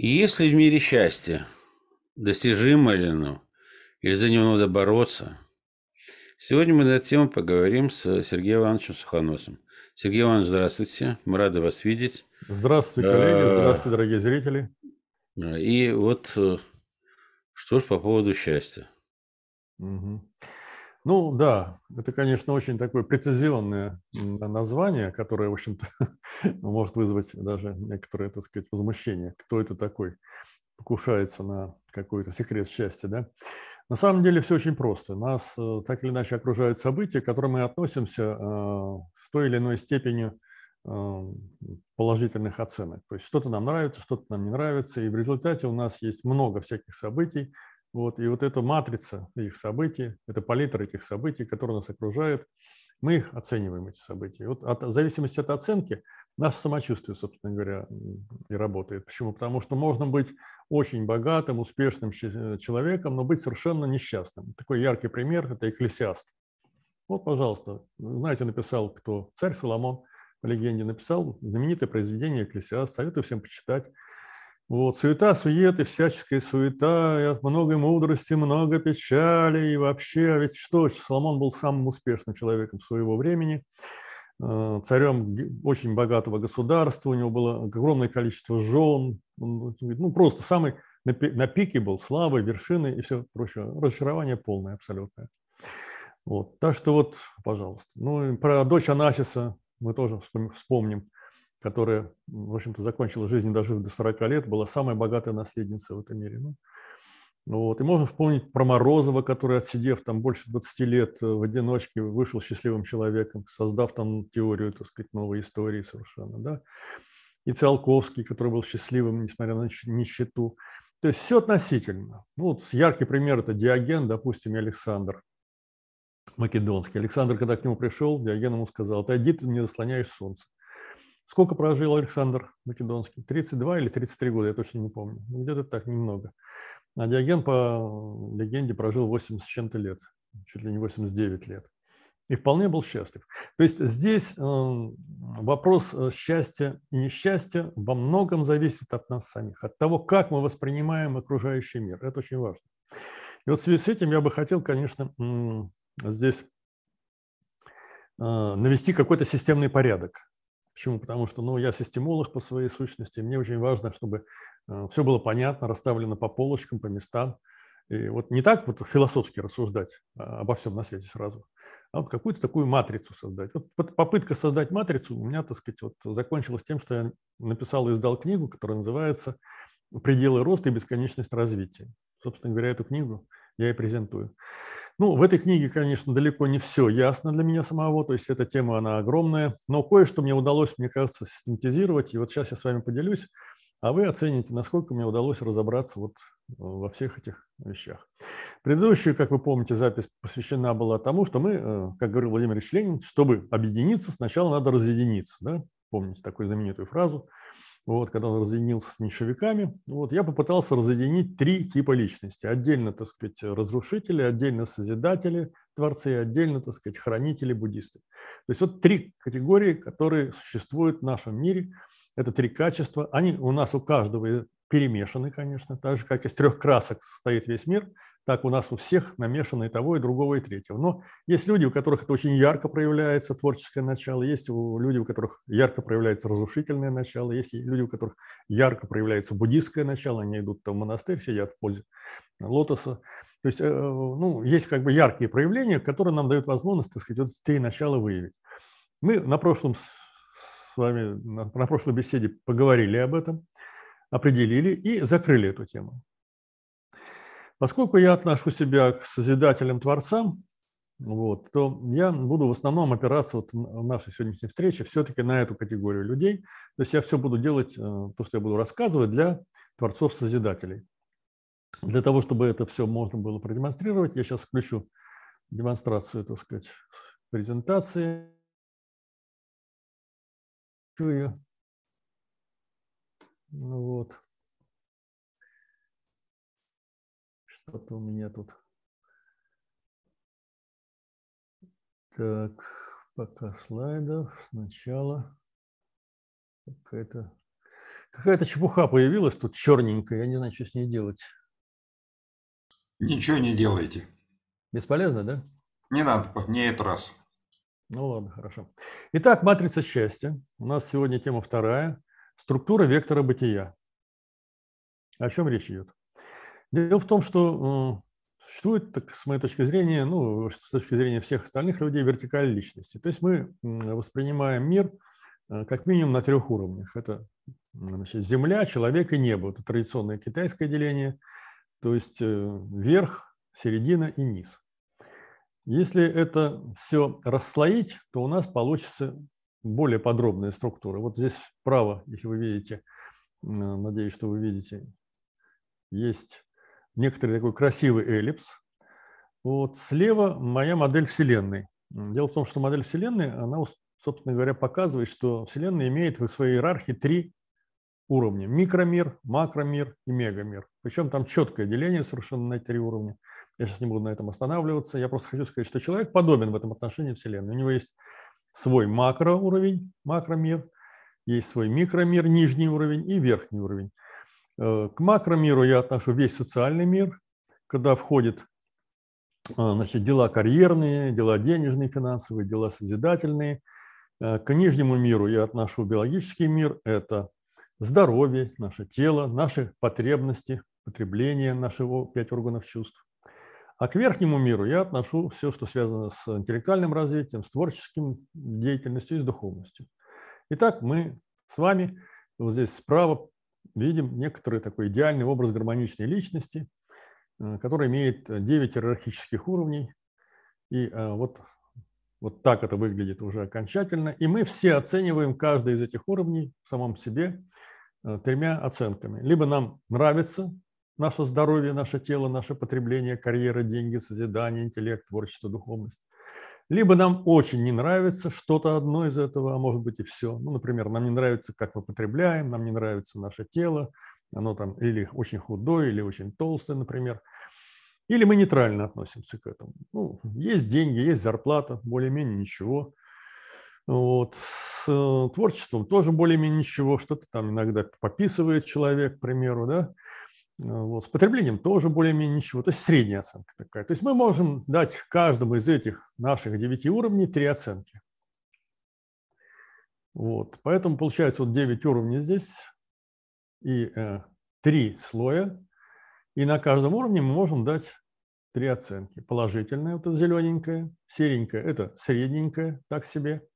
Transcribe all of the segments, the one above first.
Есть ли в мире счастье? Достижимо ли оно? Или за него надо бороться? Сегодня мы на эту тему поговорим с Сергеем Ивановичем Сухоносом. Сергей Иванович, здравствуйте. Мы рады вас видеть. Здравствуйте, коллеги. Э, здравствуйте, дорогие зрители. И вот э, что ж по поводу счастья. Угу. Ну да, это, конечно, очень такое прецизионное название, которое, в общем-то, может вызвать даже некоторое, так сказать, возмущение. Кто это такой? Покушается на какой-то секрет счастья, да? На самом деле все очень просто. Нас э, так или иначе окружают события, к которым мы относимся э, с той или иной степенью э, положительных оценок. То есть что-то нам нравится, что-то нам не нравится, и в результате у нас есть много всяких событий, вот, и вот эта матрица их событий, это палитра этих событий, которые нас окружают, мы их оцениваем, эти события. Вот от, в зависимости от оценки наше самочувствие, собственно говоря, и работает. Почему? Потому что можно быть очень богатым, успешным э, человеком, но быть совершенно несчастным. Такой яркий пример – это экклесиаст. Вот, пожалуйста, знаете, написал кто? Царь Соломон, по легенде, написал знаменитое произведение «Экклесиаст». Советую всем почитать. Вот, суета, сует и всяческая суета, и от многой мудрости, много печали, и вообще, а ведь что, Соломон был самым успешным человеком своего времени, э, царем очень богатого государства, у него было огромное количество жен, ну, просто самый на пике был славы, вершины и все прочее, разочарование полное абсолютное. Вот, так что вот, пожалуйста. Ну, про дочь Анасиса мы тоже вспомним которая, в общем-то, закончила жизнь, дожив до 40 лет, была самая богатая наследница в этом мире. Ну, вот. И можно вспомнить про Морозова, который, отсидев там больше 20 лет э, в одиночке, вышел счастливым человеком, создав там теорию, так сказать, новой истории совершенно. Да? И Циолковский, который был счастливым, несмотря на нищету. То есть все относительно. Ну, вот яркий пример – это Диоген, допустим, и Александр Македонский. Александр, когда к нему пришел, Диоген ему сказал, отойди, ты не заслоняешь солнце. Сколько прожил Александр Македонский? 32 или 33 года, я точно не помню. Ну, где-то так, немного. А Диоген, по легенде, прожил 80 с чем-то лет, чуть ли не 89 лет. И вполне был счастлив. То есть здесь э, вопрос э, счастья и несчастья во многом зависит от нас самих, от того, как мы воспринимаем окружающий мир. Это очень важно. И вот в связи с этим я бы хотел, конечно, здесь э, навести какой-то системный порядок Почему? Потому что ну, я системолог по своей сущности, мне очень важно, чтобы э, все было понятно, расставлено по полочкам, по местам. И вот не так вот философски рассуждать а, обо всем на свете сразу, а вот какую-то такую матрицу создать. Вот попытка создать матрицу у меня, так сказать, вот закончилась тем, что я написал и издал книгу, которая называется «Пределы роста и бесконечность развития». Собственно говоря, эту книгу я и презентую. Ну, в этой книге, конечно, далеко не все ясно для меня самого, то есть эта тема, она огромная, но кое-что мне удалось, мне кажется, систематизировать, и вот сейчас я с вами поделюсь, а вы оцените, насколько мне удалось разобраться вот во всех этих вещах. Предыдущая, как вы помните, запись посвящена была тому, что мы, э, как говорил Владимир Ильич Ленин, чтобы объединиться, сначала надо разъединиться, да? помните такую знаменитую фразу, вот, когда он разъединился с меньшевиками, вот, я попытался разъединить три типа личности. Отдельно, так сказать, разрушители, отдельно созидатели, творцы, отдельно, так сказать, хранители, буддисты. То есть вот три категории, которые существуют в нашем мире. Это три качества. Они у нас у каждого перемешаны, конечно, так же, как из трех красок состоит весь мир, так у нас у всех намешано и того, и другого, и третьего. Но есть люди, у которых это очень ярко проявляется, творческое начало, есть люди, у которых ярко проявляется разрушительное начало, есть люди, у которых ярко проявляется буддистское начало, они идут там в монастырь, сидят в позе лотоса. То есть, э, ну, есть как бы яркие проявления, которые нам дают возможность, так сказать, вот три начала выявить. Мы на прошлом с вами, на прошлой беседе поговорили об этом определили и закрыли эту тему. Поскольку я отношу себя к созидателям Творцам, вот, то я буду в основном опираться вот в нашей сегодняшней встрече все-таки на эту категорию людей. То есть я все буду делать, э, то, что я буду рассказывать, для творцов-созидателей. Для того, чтобы это все можно было продемонстрировать, я сейчас включу демонстрацию, так сказать, презентации. Вот. Что-то у меня тут. Так, пока слайдов. Сначала какая-то Какая-то чепуха появилась тут черненькая, я не знаю, что с ней делать. Ничего не делайте. Бесполезно, да? Не надо, не этот раз. Ну ладно, хорошо. Итак, матрица счастья. У нас сегодня тема вторая. Структура вектора бытия. О чем речь идет? Дело в том, что существует, так, с моей точки зрения, ну, с точки зрения всех остальных людей, вертикаль личности. То есть мы воспринимаем мир э, как минимум на трех уровнях. Это значит, Земля, человек и небо. Это традиционное китайское деление. То есть э, верх, середина и низ. Если это все расслоить, то у нас получится более подробная структура. Вот здесь справа, если вы видите, надеюсь, что вы видите, есть некоторый такой красивый эллипс. Вот слева моя модель Вселенной. Дело в том, что модель Вселенной, она, собственно говоря, показывает, что Вселенная имеет в своей иерархии три уровня. Микромир, макромир и мегамир. Причем там четкое деление совершенно на эти три уровня. Я сейчас не буду на этом останавливаться. Я просто хочу сказать, что человек подобен в этом отношении Вселенной. У него есть свой макроуровень, макромир, есть свой микромир, нижний уровень и верхний уровень. Э, к макромиру я отношу весь социальный мир, когда входит э, значит, дела карьерные, дела денежные, финансовые, дела созидательные. Э, к нижнему миру я отношу биологический мир. Это здоровье, наше тело, наши потребности, потребление нашего пять органов чувств. А к верхнему миру я отношу все, что связано с интеллектуальным развитием, с творческим деятельностью и с духовностью. Итак, мы с вами вот здесь справа видим некоторый такой идеальный образ гармоничной личности, э, который имеет 9 иерархических уровней. И э, вот, вот так это выглядит уже окончательно. И мы все оцениваем каждый из этих уровней в самом себе э, тремя оценками. Либо нам нравится наше здоровье, наше тело, наше потребление, карьера, деньги, созидание, интеллект, творчество, духовность. Либо нам очень не нравится что-то одно из этого, а может быть и все. Ну, например, нам не нравится, как мы потребляем, нам не нравится наше тело, оно там или очень худое, или очень толстое, например. Или мы нейтрально относимся к этому. Ну, есть деньги, есть зарплата, более-менее ничего. Вот. С э, творчеством тоже более-менее ничего, что-то там иногда пописывает человек, к примеру, да. Вот. С потреблением тоже более-менее ничего, то есть средняя оценка такая. То есть мы можем дать каждому из этих наших девяти уровней три оценки. Вот. Поэтому получается вот 9 уровней здесь и э, 3 слоя. И на каждом уровне мы можем дать три оценки. Положительная, вот это зелененькая, серенькая – это средненькая, так себе.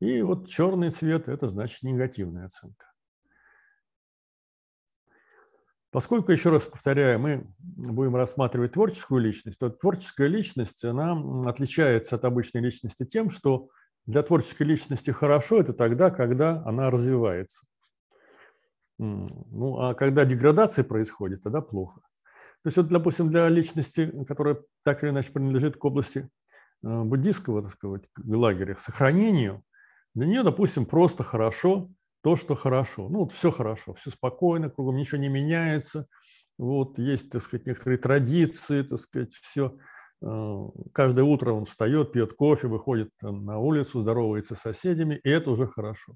И вот черный цвет – это значит негативная оценка. Поскольку, еще раз повторяю, мы будем рассматривать творческую личность, то творческая личность, она отличается от обычной личности тем, что для творческой личности хорошо это тогда, когда она развивается. Ну, а когда деградация происходит, тогда плохо. То есть, вот, допустим, для личности, которая так или иначе принадлежит к области э, буддийского, так сказать, лагеря, сохранению, для нее, допустим, просто хорошо то, что хорошо. Ну, вот все хорошо, все спокойно, кругом ничего не меняется. Вот есть, так сказать, некоторые традиции, так сказать, все. Э, каждое утро он встает, пьет кофе, выходит на улицу, здоровается с соседями, и это уже хорошо.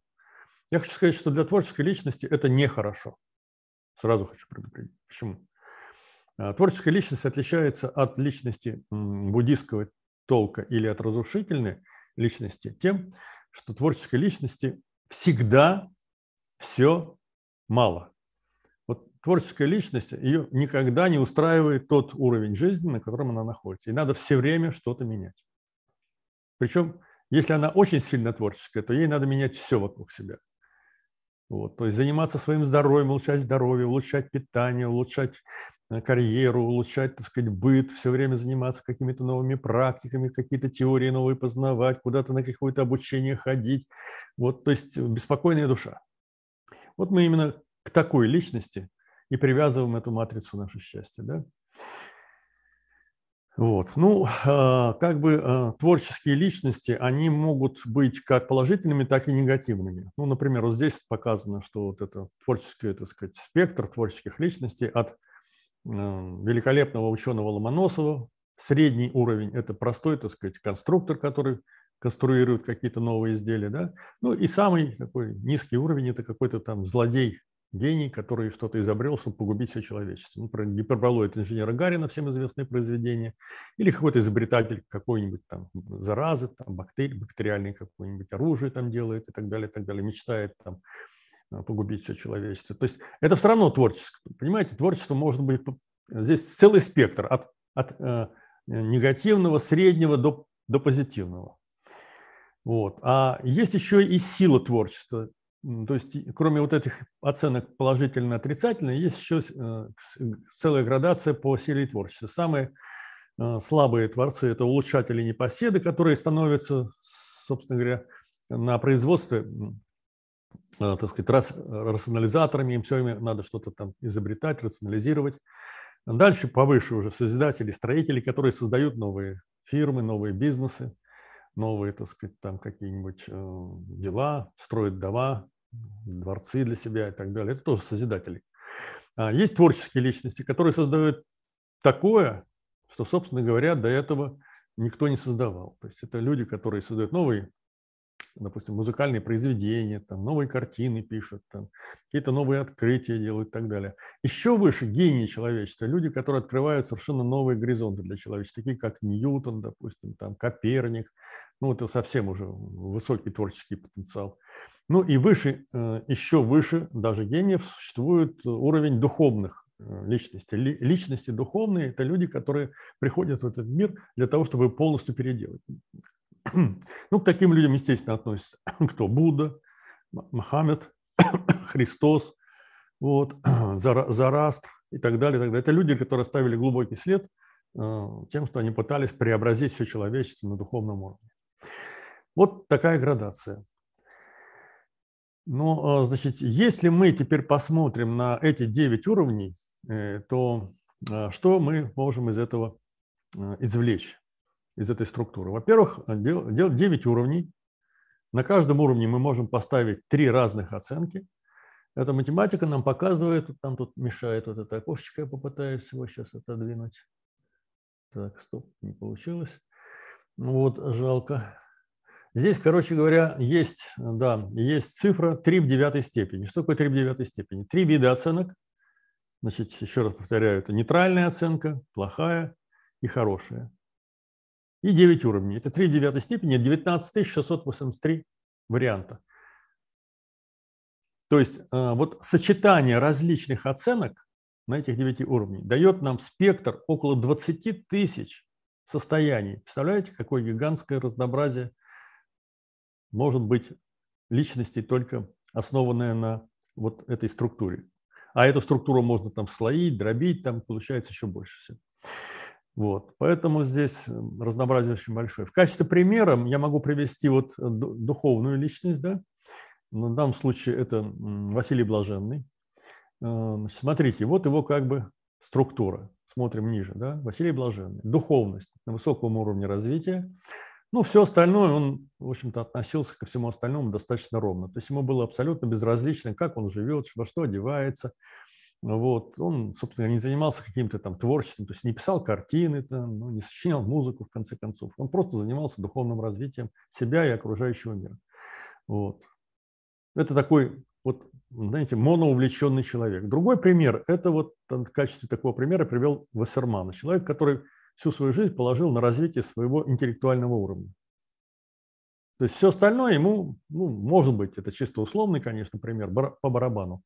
Я хочу сказать, что для творческой личности это нехорошо. Сразу хочу предупредить. Почему? А, творческая личность отличается от личности буддийского толка или от разрушительной личности тем, что творческой личности всегда все мало. Вот творческая личность, ее никогда не устраивает тот уровень жизни, на котором она находится. И надо все время что-то менять. Причем, если она очень сильно творческая, то ей надо менять все вокруг себя. Вот, то есть заниматься своим здоровьем, улучшать здоровье, улучшать питание, улучшать э, карьеру, улучшать, так сказать, быт, все время заниматься какими-то новыми практиками, какие-то теории новые познавать, куда-то на какое-то обучение ходить. Вот, то есть беспокойная душа. Вот мы именно к такой личности и привязываем эту матрицу наше счастье. Да? Вот. Ну, а, как бы а, творческие личности, они могут быть как положительными, так и негативными. Ну, например, вот здесь показано, что вот это творческий, так сказать, спектр творческих личностей от великолепного ученого Ломоносова, средний уровень – это простой, так сказать, конструктор, который конструируют какие-то новые изделия, да. Ну и самый такой низкий уровень – это какой-то там злодей гений, который что-то изобрел, чтобы погубить все человечество. Ну, про гиперболоид инженера Гарина, всем известное произведение, или какой-то изобретатель какой-нибудь там заразы, там бактерий, бактериальное какое-нибудь оружие там делает и так далее, и так далее, мечтает там э, погубить все человечество. То есть это все равно творчество. Понимаете, творчество может быть... Здесь целый спектр от, от э, негативного, среднего до, до позитивного. Вот. А есть еще и сила творчества. То есть, кроме вот этих оценок положительно-отрицательно, есть еще э, целая градация по силе творчества. Самые э, слабые творцы – это улучшатели непоседы, которые становятся, собственно говоря, на производстве, э, так сказать, рас, рационализаторами, им все время надо что-то там изобретать, рационализировать. Дальше повыше уже созидатели, строители, которые создают новые фирмы, новые бизнесы – новые, так сказать, там какие-нибудь э, дела, строят дома, дворцы для себя и так далее. Это тоже созидатели. А есть творческие личности, которые создают такое, что, собственно говоря, до этого никто не создавал. То есть это люди, которые создают новые допустим, музыкальные произведения, там, новые картины пишут, там, какие-то новые открытия делают и так далее. Еще выше гении человечества, люди, которые открывают совершенно новые горизонты для человечества, такие как Ньютон, допустим, там, Коперник, ну, это совсем уже высокий творческий потенциал. Ну и выше, э, еще выше даже гениев существует уровень духовных э, личностей. Личности духовные – это люди, которые приходят в этот мир для того, чтобы полностью переделать. Ну, к таким людям, естественно, относятся кто? Будда, Мохаммед, Христос, вот, Зарастр и так далее, и так далее. Это люди, которые оставили глубокий след э, тем, что они пытались преобразить все человечество на духовном уровне. Вот такая градация. Ну, значит, если мы теперь посмотрим на эти 9 уровней, э, то э, что мы можем из этого извлечь? Из этой структуры. Во-первых, 9 уровней. На каждом уровне мы можем поставить три разных оценки. Эта математика нам показывает, там тут мешает вот это окошечко, я попытаюсь его сейчас отодвинуть. Так, стоп, не получилось. Вот, жалко. Здесь, короче говоря, есть, да, есть цифра 3 в девятой степени. Что такое 3 в девятой степени? Три вида оценок. Значит, еще раз повторяю, это нейтральная оценка, плохая и хорошая и 9 уровней. Это 3 в девятой степени, 19 683 варианта. То есть э, вот сочетание различных оценок на этих 9 уровней дает нам спектр около 20 тысяч состояний. Представляете, какое гигантское разнообразие может быть личностей, только основанное на вот этой структуре. А эту структуру можно там слоить, дробить, там получается еще больше всего. Вот. Поэтому здесь э, разнообразие очень большое. В качестве примера я могу привести вот э, духовную личность. Да? В данном случае это Василий Блаженный. Э, смотрите, вот его как бы структура. Смотрим ниже. Да? Василий Блаженный. Духовность на высоком уровне развития. Ну, все остальное он, в общем-то, относился ко всему остальному достаточно ровно. То есть ему было абсолютно безразлично, как он живет, во что одевается, вот. Он, собственно, не занимался каким-то там творчеством, то есть не писал картины, там, ну, не сочинял музыку, в конце концов. Он просто занимался духовным развитием себя и окружающего мира. Вот. Это такой, вот, знаете, моноувлеченный человек. Другой пример, это вот в качестве такого примера привел Вассермана. Человек, который всю свою жизнь положил на развитие своего интеллектуального уровня. То есть все остальное ему, ну, может быть, это чисто условный, конечно, пример, по барабану.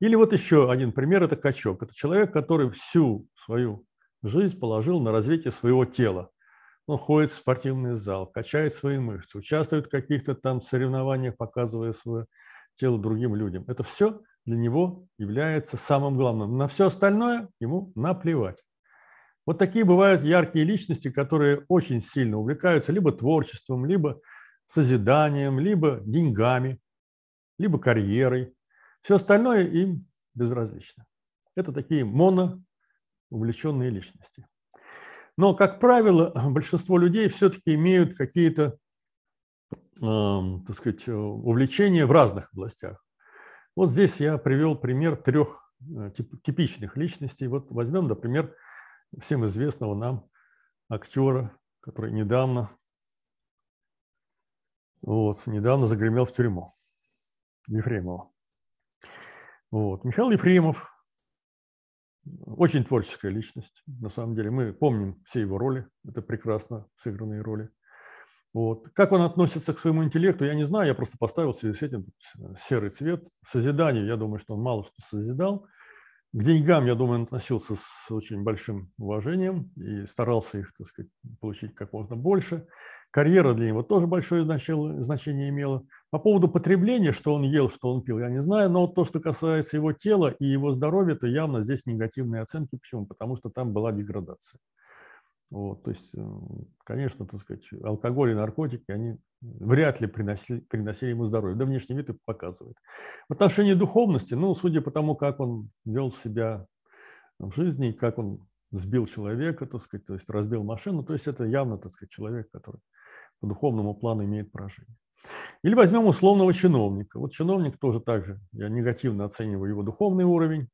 Или вот еще один пример – это качок. Это человек, который всю свою жизнь положил на развитие своего тела. Он ходит в спортивный зал, качает свои мышцы, участвует в каких-то там соревнованиях, показывая свое тело другим людям. Это все для него является самым главным. На все остальное ему наплевать. Вот такие бывают яркие личности, которые очень сильно увлекаются либо творчеством, либо созиданием, либо деньгами, либо карьерой. Все остальное им безразлично. Это такие моно увлеченные личности. Но, как правило, большинство людей все-таки имеют какие-то, э, так сказать, увлечения в разных областях. Вот здесь я привел пример трех э, типичных личностей. Вот возьмем, например, всем известного нам актера, который недавно вот, недавно загремел в тюрьму Ефремова. Вот. Михаил Ефремов, очень творческая личность, на самом деле. Мы помним все его роли, это прекрасно сыгранные роли. Вот. Как он относится к своему интеллекту, я не знаю, я просто поставил в связи с этим серый цвет. Созидание, я думаю, что он мало что созидал. К деньгам, я думаю, он относился с очень большим уважением и старался их, так сказать, получить как можно больше. Карьера для него тоже большое значение имела. По поводу потребления, что он ел, что он пил, я не знаю, но то, что касается его тела и его здоровья, то явно здесь негативные оценки. Почему? Потому что там была деградация. Вот, то есть, э, конечно, так сказать, алкоголь и наркотики, они вряд ли приносили, приносили ему здоровье. Да внешний вид это показывает. В отношении духовности, ну, судя по тому, как он вел себя в жизни, как он сбил человека, так сказать, то есть разбил машину, то есть это явно, так сказать, человек, который по духовному плану имеет поражение. Или возьмем условного чиновника. Вот чиновник тоже так же, я негативно оцениваю его духовный уровень,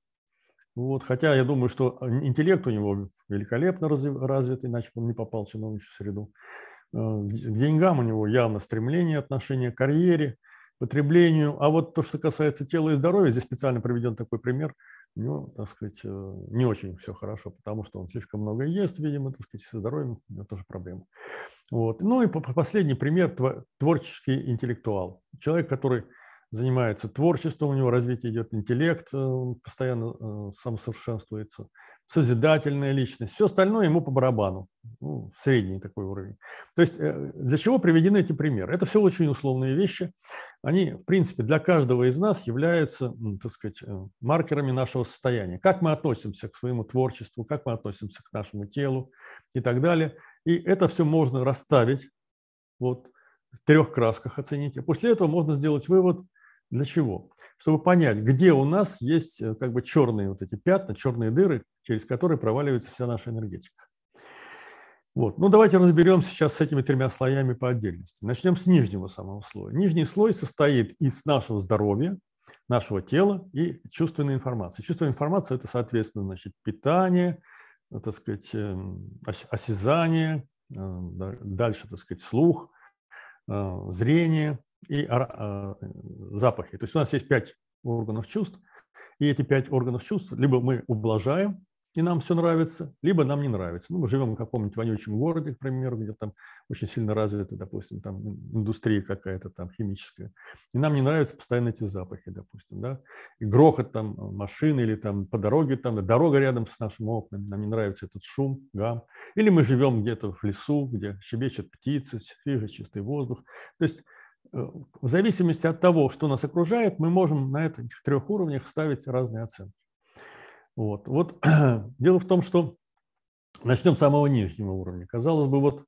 вот, хотя я думаю, что э, интеллект у него великолепно развит, иначе бы он не попал в чиновничью среду. Э, к деньгам у него явно стремление, отношение к карьере, потреблению. А вот то, что касается тела и здоровья, здесь специально приведен такой пример, у него, так сказать, э, не очень все хорошо, потому что он слишком много ест, видимо, так сказать, со здоровьем у него тоже проблемы. Вот. Ну и последний пример – творческий интеллектуал. Человек, который занимается творчеством, у него развитие идет интеллект, э, он постоянно э, самосовершенствуется, созидательная личность. Все остальное ему по барабану, ну, средний такой уровень. То есть э, для чего приведены эти примеры? Это все очень условные вещи. Они, в принципе, для каждого из нас являются, так сказать, маркерами нашего состояния. Как мы относимся к своему творчеству, как мы относимся к нашему телу и так далее. И это все можно расставить вот, в трех красках оценить. А после этого можно сделать вывод – для чего? Чтобы понять, где у нас есть э, как бы черные вот эти пятна, черные дыры, через которые проваливается вся наша энергетика. Вот. Ну, давайте разберемся сейчас с этими тремя слоями по отдельности. Начнем с нижнего самого слоя. Нижний слой состоит из нашего здоровья, нашего тела и чувственной информации. Чувственная информация – это, соответственно, значит, питание, э, так сказать, эм, осязание, э, дальше, так сказать, слух, зрение, и а, запахи. То есть у нас есть пять органов чувств, и эти пять органов чувств либо мы ублажаем, и нам все нравится, либо нам не нравится. Ну, мы живем в каком-нибудь вонючем городе, к примеру, где там очень сильно развита, допустим, там индустрия какая-то там химическая, и нам не нравятся постоянно эти запахи, допустим, да, и грохот там машины или там по дороге, там дорога рядом с нашим окнами, нам не нравится этот шум, гам, или мы живем где-то в лесу, где щебечут птицы, свежий чистый воздух, то есть Э, в зависимости от того, что нас окружает, мы можем на этих трех уровнях ставить разные оценки. Вот. вот дело в том, что начнем с самого нижнего уровня. Казалось бы, вот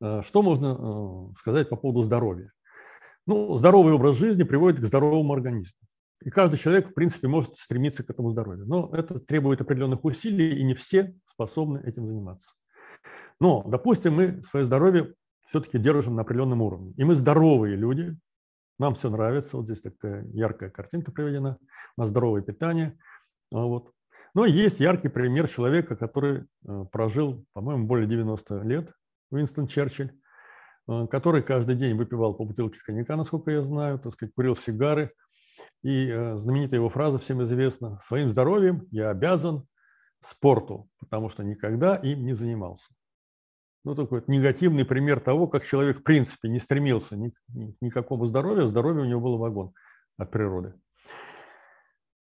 э, что можно э, сказать по поводу здоровья? Ну, здоровый образ жизни приводит к здоровому организму. И каждый человек, в принципе, может стремиться к этому здоровью. Но это требует определенных усилий, и не все способны этим заниматься. Но, допустим, мы свое здоровье все-таки держим на определенном уровне. И мы здоровые люди, нам все нравится. Вот здесь такая яркая картинка приведена. У нас здоровое питание. А вот. Но есть яркий пример человека, который э, прожил, по-моему, более 90 лет, Уинстон Черчилль, э, который каждый день выпивал по бутылке коньяка, насколько я знаю, так сказать, курил сигары. И э, знаменитая его фраза всем известна «Своим здоровьем я обязан спорту, потому что никогда им не занимался» ну, такой негативный пример того, как человек в принципе не стремился ни, ни, ни здоровью, здоровье у него было вагон от природы.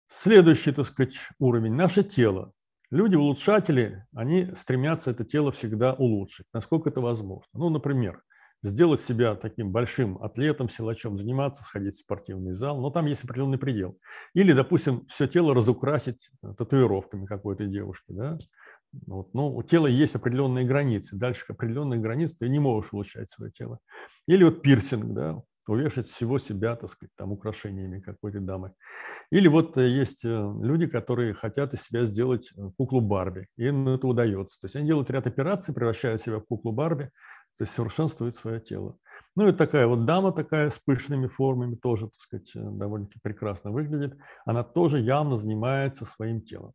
Следующий, так сказать, уровень – наше тело. Люди-улучшатели, они стремятся это тело всегда улучшить, насколько это возможно. Ну, например, сделать себя таким большим атлетом, силачом, заниматься, сходить в спортивный зал, но там есть определенный предел. Или, допустим, все тело разукрасить татуировками какой-то девушки, да? Вот. Но у тела есть определенные границы. Дальше определенные границы ты не можешь улучшать свое тело. Или вот пирсинг, да, увешать всего себя, так сказать, там, украшениями какой-то дамы. Или вот э, есть э, люди, которые хотят из себя сделать э, куклу Барби, и им это удается. То есть они делают ряд операций, превращая себя в куклу Барби, то есть совершенствуют свое тело. Ну и такая вот дама такая с пышными формами тоже, так сказать, довольно-таки прекрасно выглядит. Она тоже явно занимается своим телом.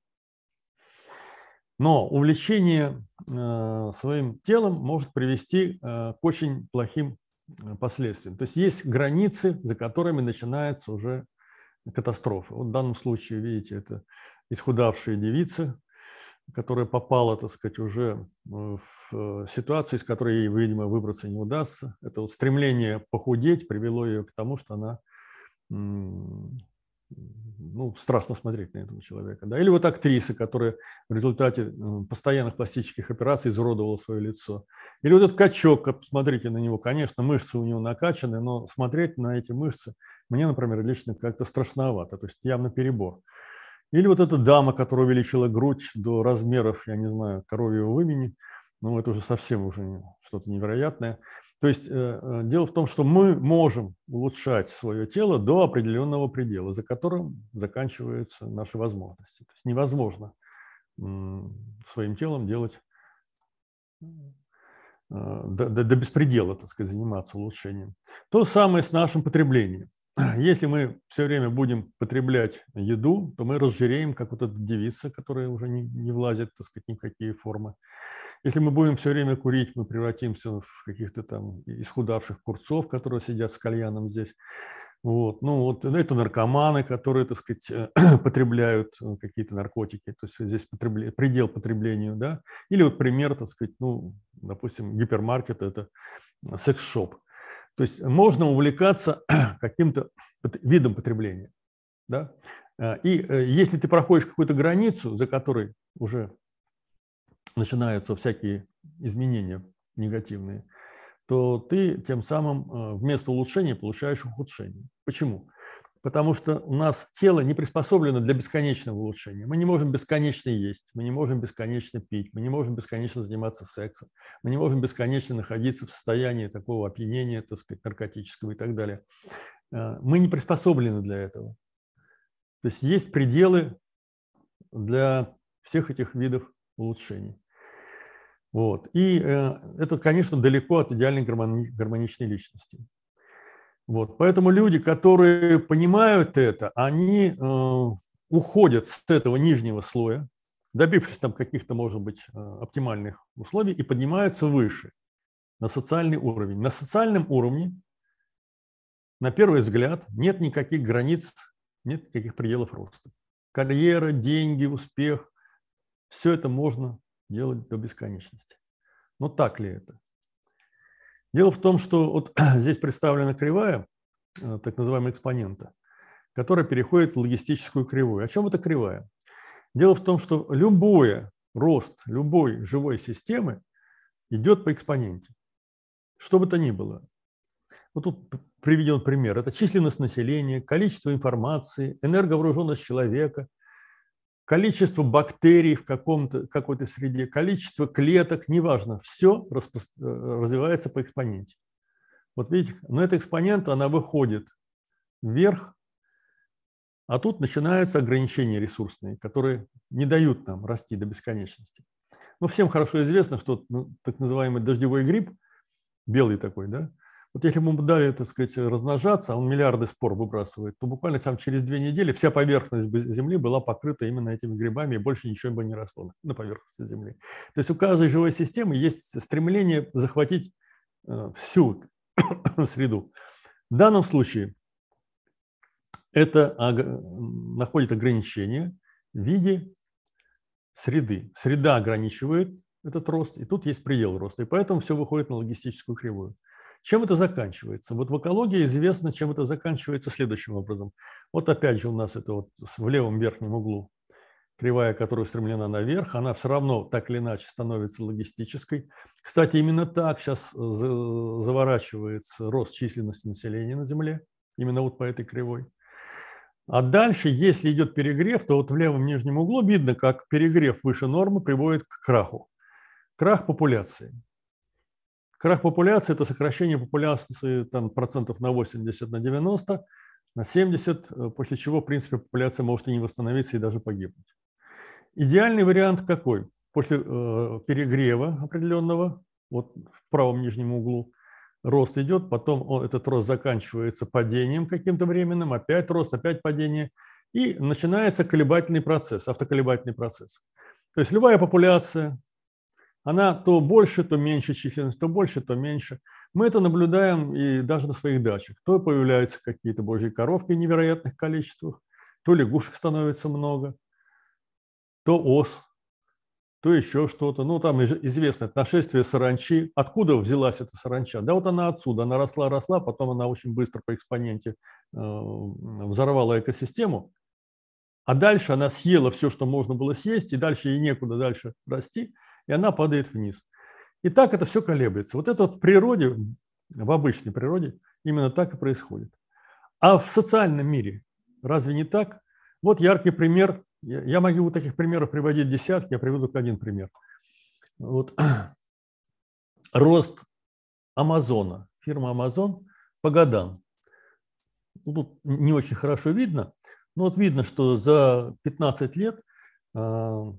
Но увлечение э, своим телом может привести э, к очень плохим э, последствиям. То есть есть границы, за которыми начинается уже катастрофы. Вот в данном случае, видите, это исхудавшая девица, которая попала, так сказать, уже в ситуацию, из которой ей, видимо, выбраться не удастся. Это вот стремление похудеть привело ее к тому, что она ну, страшно смотреть на этого человека. Да? Или вот актриса, которая в результате постоянных пластических операций изуродовала свое лицо. Или вот этот качок, посмотрите на него, конечно, мышцы у него накачаны, но смотреть на эти мышцы мне, например, лично как-то страшновато, то есть явно перебор. Или вот эта дама, которая увеличила грудь до размеров, я не знаю, коровьего вымени – ну, это уже совсем уже что-то невероятное. То есть э, э, дело в том, что мы можем улучшать свое тело до определенного предела, за которым заканчиваются наши возможности. То есть невозможно своим телом делать э, до, до, до беспредела, так сказать, заниматься улучшением. То же самое с нашим потреблением. Если мы все время будем потреблять еду, то мы разжиреем, как вот эта девица, которая уже не, не влазит, так сказать, никакие формы. Если мы будем все время курить, мы превратимся в каких-то там исхудавших курцов, которые сидят с кальяном здесь. Вот. Ну, вот это наркоманы, которые, так сказать, потребляют э, какие-то наркотики, то есть здесь потребле... предел потреблению, да. Или вот пример, так сказать, ну, допустим, гипермаркет – это секс-шоп. То есть можно увлекаться каким-то видом потребления, да. Э, и э, если ты проходишь какую-то границу, за которой уже начинаются всякие изменения негативные, то ты тем самым э, вместо улучшения получаешь ухудшение. Почему? Потому что у нас тело не приспособлено для бесконечного улучшения. Мы не можем бесконечно есть, мы не можем бесконечно пить, мы не можем бесконечно заниматься сексом, мы не можем бесконечно находиться в состоянии такого опьянения, так сказать, наркотического и так далее. Э, мы не приспособлены для этого. То есть есть пределы для всех этих видов улучшений. Вот. И э, это, конечно, далеко от идеальной гармони- гармоничной личности. Вот. Поэтому люди, которые понимают это, они э, уходят с этого нижнего слоя, добившись там каких-то, может быть, э, оптимальных условий, и поднимаются выше, на социальный уровень. На социальном уровне, на первый взгляд, нет никаких границ, нет никаких пределов роста. Карьера, деньги, успех – все это можно делать до бесконечности. Но так ли это? Дело в том, что вот здесь представлена кривая, э, так называемая экспонента, которая переходит в логистическую кривую. О чем эта кривая? Дело в том, что любой рост любой живой системы идет по экспоненте. Что бы то ни было. Вот тут приведен пример. Это численность населения, количество информации, энерговооруженность человека, количество бактерий в каком-то, какой-то среде, количество клеток, неважно, все э, развивается по экспоненте. Вот видите, но эта экспонента, она выходит вверх, а тут начинаются ограничения ресурсные, которые не дают нам расти до бесконечности. Ну, всем хорошо известно, что ну, так называемый дождевой гриб, белый такой, да, вот если бы ему дали, так сказать, размножаться, а он миллиарды спор выбрасывает, то буквально там через две недели вся поверхность Земли была покрыта именно этими грибами, и больше ничего бы не росло на поверхности Земли. То есть у каждой живой системы есть стремление захватить э, всю среду. В данном случае это находит ограничение в виде среды. Среда ограничивает этот рост, и тут есть предел роста, и поэтому все выходит на логистическую кривую. Чем это заканчивается? Вот в экологии известно, чем это заканчивается следующим образом. Вот опять же у нас это вот в левом верхнем углу кривая, которая устремлена наверх, она все равно так или иначе становится логистической. Кстати, именно так сейчас заворачивается рост численности населения на Земле, именно вот по этой кривой. А дальше, если идет перегрев, то вот в левом нижнем углу видно, как перегрев выше нормы приводит к краху. Крах популяции. Крах популяции – это сокращение популяции там, процентов на 80, на 90, на 70, э, после чего, в принципе, популяция может и не восстановиться, и даже погибнуть. Идеальный вариант какой? После э, перегрева определенного, вот в правом нижнем углу, рост идет, потом он, этот рост заканчивается падением каким-то временным, опять рост, опять падение, и начинается колебательный процесс, автоколебательный процесс. То есть любая популяция Она то больше, то меньше численность, то больше, то меньше. Мы это наблюдаем и даже на своих дачах. То появляются какие-то божьи коровки в невероятных количествах, то лягушек становится много, то ос, то еще что-то. Ну, там известно это нашествие саранчи. Откуда взялась эта саранча? Да вот она отсюда. Она росла, росла, потом она очень быстро по экспоненте э, взорвала экосистему. А дальше она съела все, что можно было съесть, и дальше ей некуда дальше расти, и она падает вниз. И так это все колеблется. Вот это вот в природе, в обычной природе, именно так и происходит. А в социальном мире разве не так? Вот яркий пример я могу таких примеров приводить десятки, я приведу один пример. Вот. Рост Амазона, фирма Амазон по годам. Ну, тут не очень хорошо видно, но вот видно, что за 15 лет а,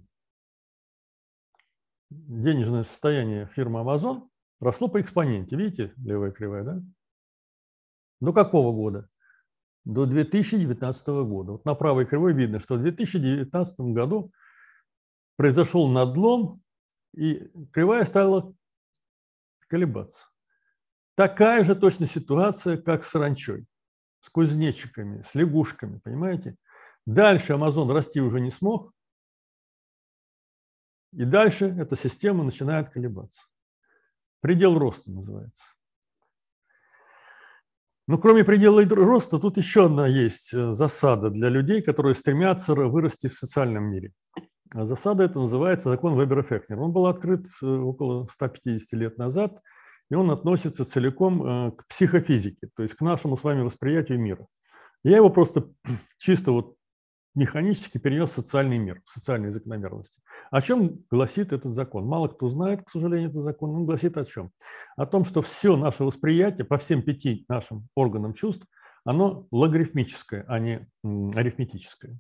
денежное состояние фирмы Amazon росло по экспоненте. Видите, левая кривая, да? До какого года? до 2019 года. Вот на правой кривой видно, что в 2019 году произошел надлом, и кривая стала колебаться. Такая же точно ситуация, как с ранчой, с кузнечиками, с лягушками, понимаете? Дальше Амазон расти уже не смог, и дальше эта система начинает колебаться. Предел роста называется. Но кроме предела роста, тут еще одна есть э, засада для людей, которые стремятся вырасти в социальном мире. А засада это называется закон Вебера-Фехнера. Он был открыт э, около 150 лет назад, и он относится целиком э, к психофизике, то есть к нашему с вами восприятию мира. Я его просто чисто вот механически перенес в социальный мир, в социальные закономерности. О чем гласит этот закон? Мало кто знает, к сожалению, этот закон. Он гласит о чем? О том, что все наше восприятие по всем пяти нашим органам чувств, оно логарифмическое, а не арифметическое.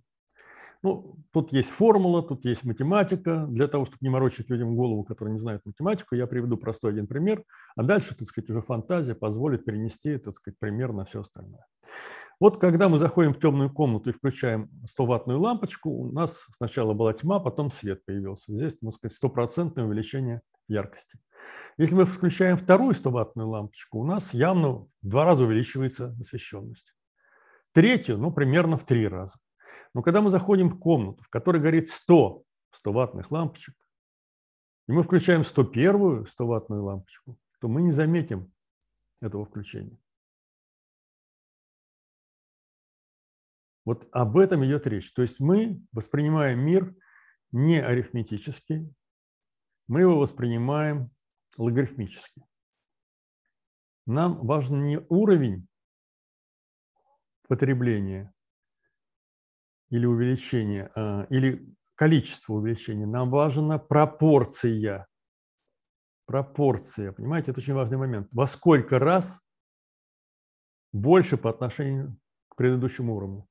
Ну, тут есть формула, тут есть математика. Для того, чтобы не морочить людям голову, которые не знают математику, я приведу простой один пример, а дальше, так сказать, уже фантазия позволит перенести, так сказать, пример на все остальное. Вот когда мы заходим в темную комнату и включаем 100-ваттную лампочку, у нас сначала была тьма, потом свет появился. Здесь, можно сказать, стопроцентное увеличение яркости. Если мы включаем вторую 100-ваттную лампочку, у нас явно в два раза увеличивается освещенность. Третью, ну, примерно в три раза. Но когда мы заходим в комнату, в которой горит 100 100-ваттных лампочек, и мы включаем 101-ю 100-ваттную лампочку, то мы не заметим этого включения. Вот об этом идет речь. То есть мы воспринимаем мир не арифметически, мы его воспринимаем логарифмически. Нам важен не уровень потребления или увеличения, а, или количество увеличения, нам важна пропорция. Пропорция, понимаете, это очень важный момент. Во сколько раз больше по отношению к предыдущему уровню.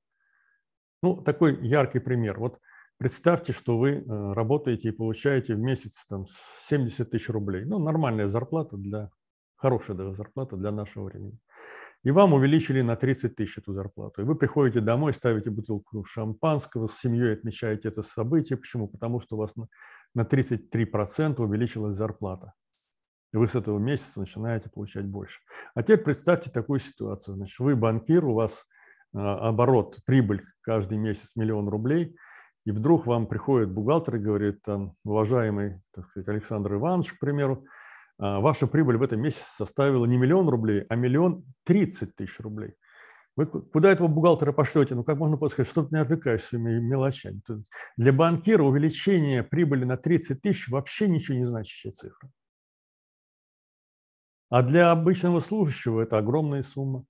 Ну, такой яркий пример. Вот представьте, что вы э, работаете и получаете в месяц там, 70 тысяч рублей. Ну, нормальная зарплата для, хорошая даже зарплата для нашего времени. И вам увеличили на 30 тысяч эту зарплату. И вы приходите домой, ставите бутылку шампанского, с семьей отмечаете это событие. Почему? Потому что у вас на, на 33% увеличилась зарплата. И вы с этого месяца начинаете получать больше. А теперь представьте такую ситуацию. Значит, вы банкир, у вас а, оборот, прибыль каждый месяц миллион рублей, и вдруг вам приходит бухгалтер и говорит, там, уважаемый так сказать, Александр Иванович, к примеру, ваша прибыль в этом месяце составила не миллион рублей, а миллион тридцать тысяч рублей. Вы куда этого бухгалтера пошлете? Ну, как можно сказать, что ты не отвлекаешься мелочами? Для банкира увеличение прибыли на 30 тысяч вообще ничего не значащая цифра. А для обычного служащего это огромная сумма.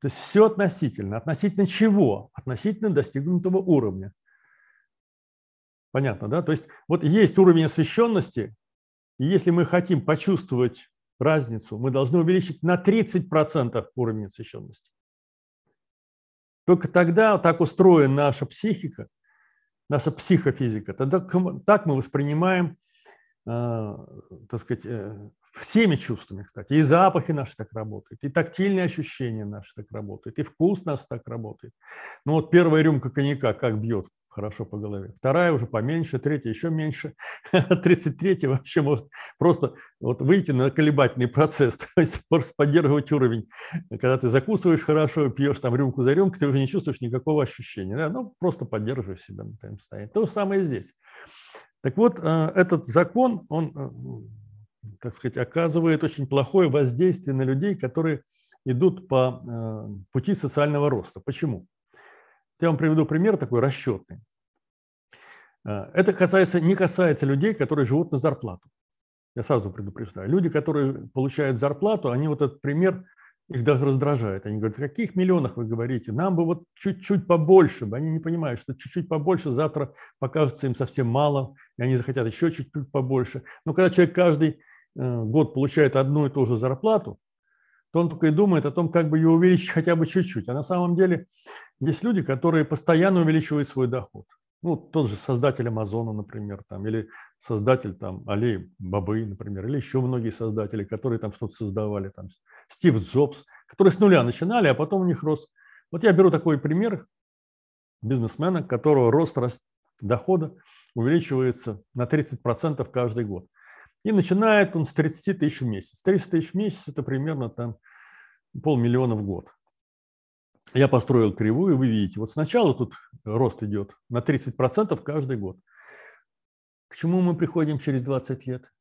То есть все относительно. Относительно чего? Относительно достигнутого уровня. Понятно, да? То есть вот есть уровень освещенности, и если мы хотим почувствовать разницу, мы должны увеличить на 30% уровень освещенности. Только тогда так устроена наша психика, наша психофизика, тогда так мы воспринимаем, э, так сказать, э, всеми чувствами, кстати. И запахи наши так работают, и тактильные ощущения наши так работают, и вкус наш так работает. Ну вот первая рюмка коньяка как бьет хорошо по голове. Вторая уже поменьше, третья еще меньше. 33 вообще может просто вот выйти на колебательный процесс, то есть просто поддерживать уровень. Когда ты закусываешь хорошо, пьешь там рюмку за рюмкой, ты уже не чувствуешь никакого ощущения. Да? Ну, просто поддерживаешь себя на этом состоянии. То же самое здесь. Так вот, э, этот закон, он, э, так сказать, оказывает очень плохое воздействие на людей, которые идут по э, пути социального роста. Почему? Я вам приведу пример такой расчетный. Э, это касается, не касается людей, которые живут на зарплату. Я сразу предупреждаю. Люди, которые получают зарплату, они вот этот пример, их даже раздражает. Они говорят, о каких миллионах вы говорите? Нам бы вот чуть-чуть побольше. Они не понимают, что чуть-чуть побольше завтра покажется им совсем мало, и они захотят еще чуть-чуть побольше. Но когда человек каждый э, год получает одну и ту же зарплату, то он только и думает о том, как бы ее увеличить хотя бы чуть-чуть. А на самом деле есть люди, которые постоянно увеличивают свой доход. Ну, тот же создатель Амазона, например, там, или создатель там, Аллеи Бабы, например, или еще многие создатели, которые там что-то создавали, там, Стив Джобс, которые с нуля начинали, а потом у них рос. Вот я беру такой пример бизнесмена, которого рост, дохода увеличивается на 30% каждый год. И начинает он с 30 тысяч в месяц. 30 тысяч в месяц – это примерно там полмиллиона в год. Я построил кривую, вы видите, вот сначала тут рост идет на 30% каждый год. К чему мы приходим через 20 лет?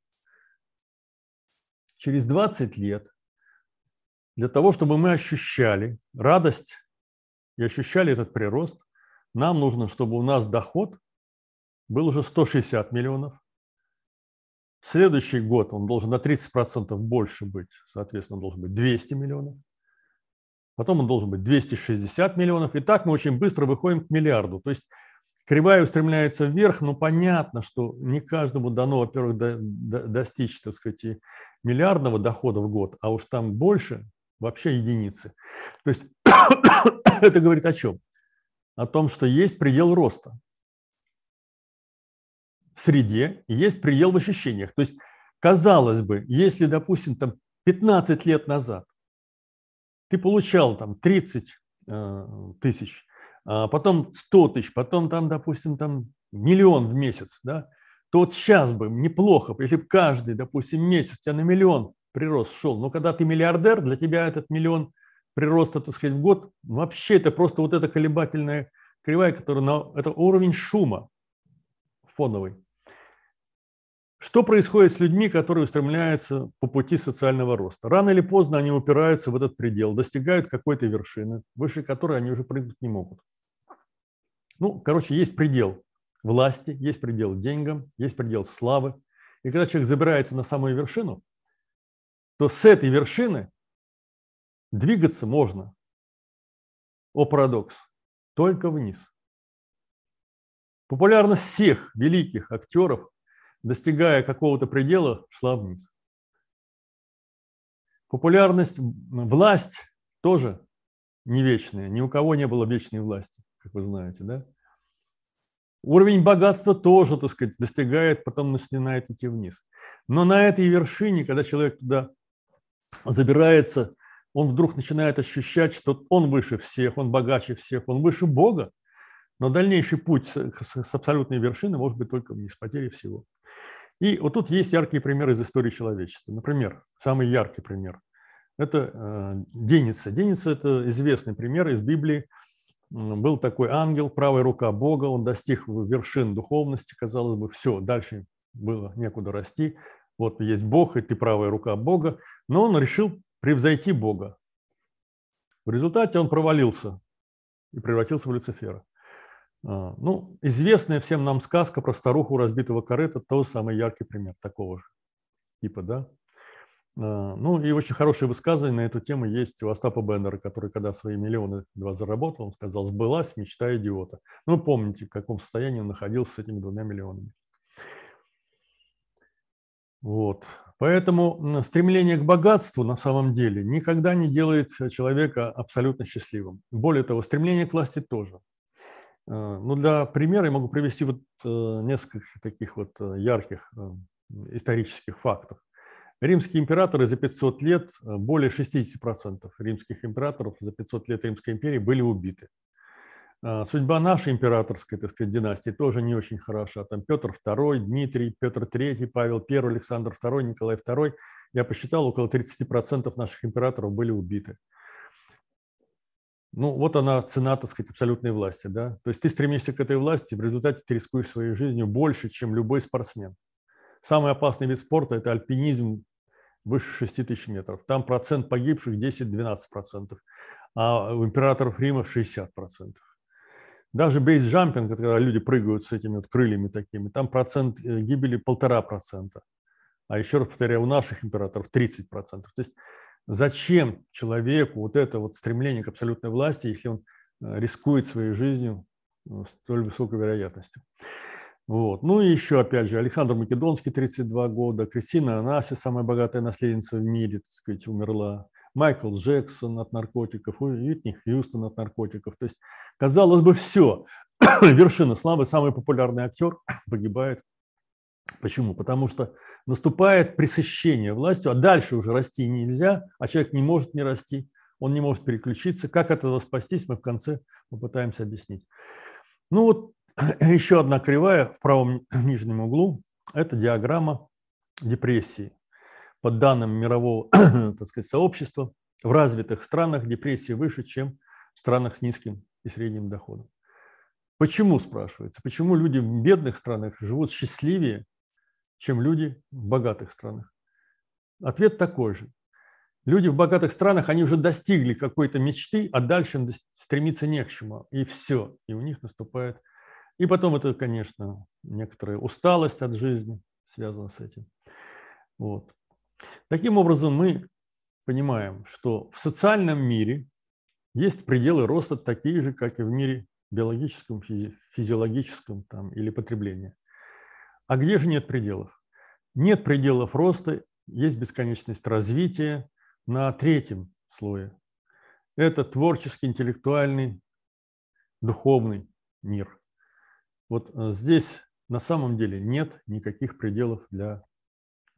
Через 20 лет для того, чтобы мы ощущали радость и ощущали этот прирост, нам нужно, чтобы у нас доход был уже 160 миллионов, Следующий год он должен на 30% больше быть, соответственно, он должен быть 200 миллионов. Потом он должен быть 260 миллионов. И так мы очень быстро выходим к миллиарду. То есть кривая устремляется вверх, но понятно, что не каждому дано, во-первых, до, до, достичь, так сказать, миллиардного дохода в год, а уж там больше вообще единицы. То есть это говорит о чем? О том, что есть предел роста среде есть предел в ощущениях. То есть, казалось бы, если, допустим, там 15 лет назад ты получал там 30 э, тысяч, а потом 100 тысяч, потом там, допустим, там миллион в месяц, да, то вот сейчас бы неплохо, если бы каждый, допустим, месяц у тебя на миллион прирост шел. Но когда ты миллиардер, для тебя этот миллион прироста, так сказать, в год, вообще это просто вот эта колебательная кривая, которая на, это уровень шума фоновый. Что происходит с людьми, которые устремляются по пути социального роста? Рано или поздно они упираются в этот предел, достигают какой-то вершины, выше которой они уже прыгнуть не могут. Ну, короче, есть предел власти, есть предел деньгам, есть предел славы. И когда человек забирается на самую вершину, то с этой вершины двигаться можно, о парадокс, только вниз. Популярность всех великих актеров достигая какого-то предела, шла вниз. Популярность, власть тоже не вечная. Ни у кого не было вечной власти, как вы знаете, да? Уровень богатства тоже, так сказать, достигает, потом начинает идти вниз. Но на этой вершине, когда человек туда забирается, он вдруг начинает ощущать, что он выше всех, он богаче всех, он выше Бога. Но дальнейший путь с, с абсолютной вершины может быть только вниз, потери всего. И вот тут есть яркие примеры из истории человечества. Например, самый яркий пример – это э, Деница. Деница – это известный пример из Библии. Был такой ангел, правая рука Бога, он достиг вершин духовности, казалось бы, все, дальше было некуда расти. Вот есть Бог, и ты правая рука Бога, но он решил превзойти Бога. В результате он провалился и превратился в Люцифера. А, ну, известная всем нам сказка про старуху разбитого корыта, тот самый яркий пример такого же типа, да. А, ну, и очень хорошее высказывание на эту тему есть у Остапа Бендера, который, когда свои миллионы два заработал, он сказал, сбылась мечта идиота. Ну, помните, в каком состоянии он находился с этими двумя миллионами. Вот. Поэтому стремление к богатству на самом деле никогда не делает человека абсолютно счастливым. Более того, стремление к власти тоже. Э, ну, для примера я могу привести вот э, несколько таких вот э, ярких исторических фактов. Римские императоры за 500 лет, более 60% римских императоров за 500 лет Римской империи были убиты. Судьба нашей императорской, так сказать, династии тоже не очень хороша. Там Петр II, Дмитрий, Петр III, Павел I, Александр II, Николай II. Я посчитал, около 30% наших императоров были убиты. Ну, вот она цена, так сказать, абсолютной власти. Да? То есть ты стремишься к этой власти, в результате ты рискуешь своей жизнью больше, чем любой спортсмен. Самый опасный вид спорта – это альпинизм выше 6 тысяч метров. Там процент погибших 10-12%, а у императоров Рима 60%. Даже бейсджампинг, когда люди прыгают с этими вот крыльями такими, там процент э, гибели полтора процента. А еще раз повторяю, у наших императоров 30%. То есть Зачем человеку вот это вот стремление к абсолютной власти, если он э, рискует своей жизнью э, столь высокой вероятностью? Вот. Ну и еще, опять же, Александр Македонский, 32 года, Кристина Анаси, самая богатая наследница в мире, так сказать, умерла. Майкл Джексон от наркотиков, Уитни Хьюстон от наркотиков. То есть, казалось бы, все. Вершина славы, самый популярный актер погибает Почему? Потому что наступает пресыщение властью, а дальше уже расти нельзя, а человек не может не расти, он не может переключиться. Как от этого спастись, мы в конце попытаемся объяснить. Ну вот еще одна кривая в правом нижнем углу – это диаграмма депрессии. По данным мирового так сказать, сообщества, в развитых странах депрессия выше, чем в странах с низким и средним доходом. Почему, спрашивается, почему люди в бедных странах живут счастливее, чем люди в богатых странах? Ответ такой же. Люди в богатых странах, они уже достигли какой-то мечты, а дальше им стремиться не к чему. И все. И у них наступает... И потом это, конечно, некоторая усталость от жизни связана с этим. Вот. Таким образом, мы понимаем, что в социальном мире есть пределы роста такие же, как и в мире биологическом, физиологическом там, или потребления. А где же нет пределов? Нет пределов роста, есть бесконечность развития на третьем слое. Это творческий, интеллектуальный, духовный мир. Вот э, здесь на самом деле нет никаких пределов для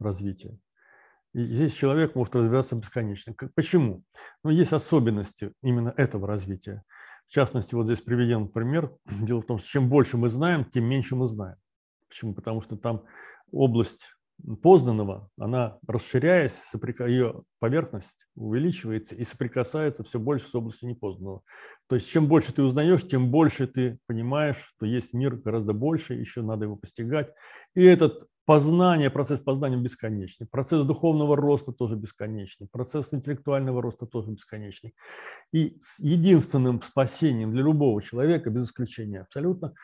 развития. И здесь человек может развиваться бесконечно. Почему? Ну, есть особенности именно этого развития. В частности, вот здесь приведен пример. Дело в том, что чем больше мы знаем, тем меньше мы знаем. Почему? Потому что там область познанного, она, расширяясь, ее поверхность увеличивается и соприкасается все больше с областью непознанного. То есть чем больше ты узнаешь, тем больше ты понимаешь, что есть мир гораздо больше, еще надо его постигать. И этот познание, процесс познания бесконечный, процесс духовного роста тоже бесконечный, процесс интеллектуального роста тоже бесконечный. И единственным спасением для любого человека, без исключения абсолютно,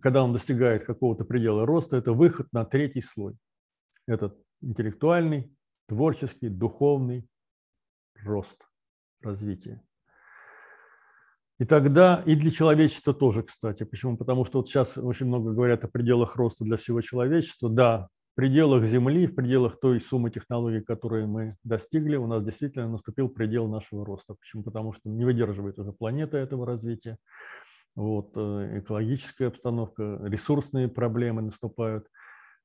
когда он достигает какого-то предела роста, это выход на третий слой – этот интеллектуальный, творческий, духовный рост, развитие. И тогда и для человечества тоже, кстати. Почему? Потому что вот сейчас очень много говорят о пределах роста для всего человечества. Да, в пределах Земли, в пределах той суммы технологий, которые мы достигли, у нас действительно наступил предел нашего роста. Почему? Потому что не выдерживает уже планета этого развития. Вот, э, экологическая обстановка, ресурсные проблемы наступают –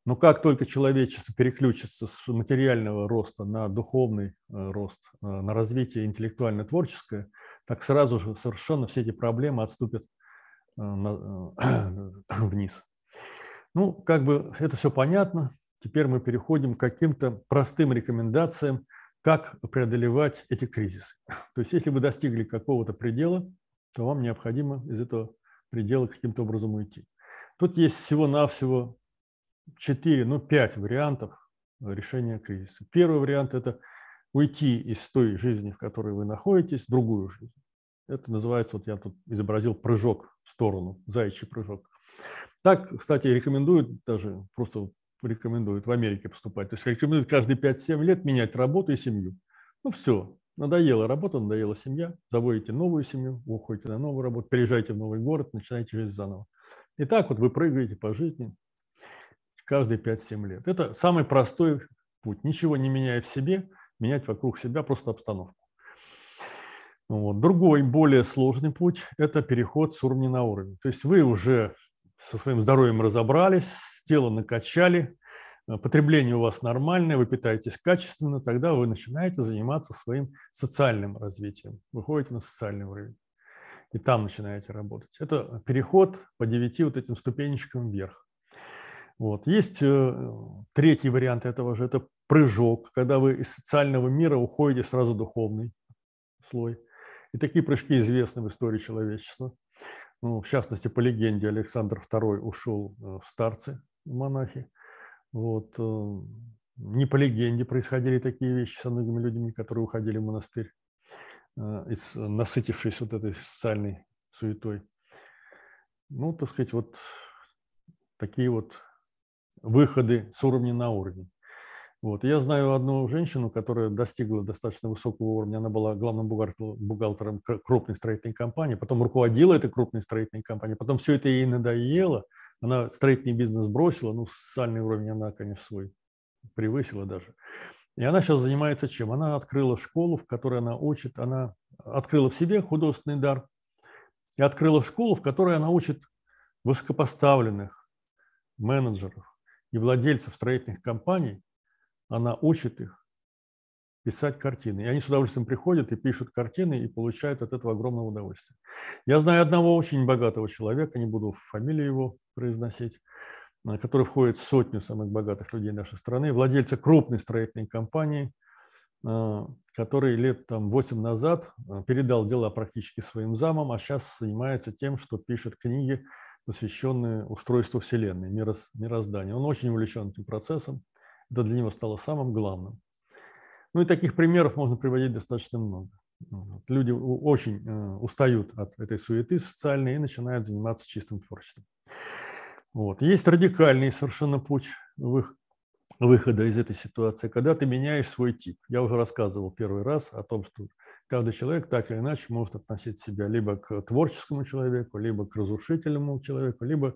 но как только человечество переключится с материального роста на духовный э, рост, э, на развитие интеллектуально-творческое, так сразу же совершенно все эти проблемы отступят э, вниз. Ну, как бы это все понятно. Теперь мы переходим к каким-то простым рекомендациям, как преодолевать эти кризисы. То есть, если вы достигли какого-то предела, то вам необходимо из этого предела каким-то образом уйти. Тут есть всего-навсего 4, ну 5 вариантов решения кризиса. Первый вариант – это уйти из той жизни, в которой вы находитесь, в другую жизнь. Это называется, вот я тут изобразил прыжок в сторону, заячий прыжок. Так, кстати, рекомендуют даже, просто рекомендуют в Америке поступать. То есть рекомендуют каждые 5-7 лет менять работу и семью. Ну все, надоела работа, надоела семья, заводите новую семью, уходите на новую работу, переезжаете в новый город, начинаете жизнь заново. И так вот вы прыгаете по жизни, каждые 5-7 лет. Это самый простой путь. Ничего не меняя в себе, менять вокруг себя просто обстановку. Вот. Другой, более сложный путь – это переход с уровня на уровень. То есть вы уже со своим здоровьем разобрались, тело накачали, потребление у вас нормальное, вы питаетесь качественно, тогда вы начинаете заниматься своим социальным развитием, выходите на социальный уровень. и там начинаете работать. Это переход по девяти вот этим ступенечкам вверх. Вот. Есть э, третий вариант этого же, это прыжок, когда вы из социального мира уходите сразу в духовный слой. И такие прыжки известны в истории человечества. Ну, в частности, по легенде, Александр II ушел э, в старцы, в монахи. Вот. Э, не по легенде происходили такие вещи со многими людьми, которые уходили в монастырь, насытившись вот этой социальной суетой. Ну, так сказать, вот такие вот выходы с уровня на уровень. Вот. Я знаю одну женщину, которая достигла достаточно высокого уровня. Она была главным бухгалтером крупной строительной компании, потом руководила этой крупной строительной компанией, потом все это ей надоело. Она строительный бизнес бросила, ну, социальный уровень она, конечно, свой превысила даже. И она сейчас занимается чем? Она открыла школу, в которой она учит, она открыла в себе художественный дар и открыла школу, в которой она учит высокопоставленных менеджеров, и владельцев строительных компаний, она учит их писать картины. И они с удовольствием приходят и пишут картины и получают от этого огромное удовольствие. Я знаю одного очень богатого человека, не буду фамилию его произносить, э, который входит в сотню самых богатых людей нашей страны, владельца крупной строительной компании, э, который лет там, 8 назад э, передал дела практически своим замам, а сейчас занимается тем, что пишет книги посвященные устройству Вселенной, мироздания. Он очень увлечен этим процессом. Это для него стало самым главным. Ну и таких примеров можно приводить достаточно много. Люди очень э, устают от этой суеты социальной и начинают заниматься чистым творчеством. Вот. Есть радикальный совершенно путь выхода из этой ситуации, когда ты меняешь свой тип. Я уже рассказывал первый раз о том, что каждый человек так или иначе может относить себя либо к творческому человеку, либо к разрушительному человеку, либо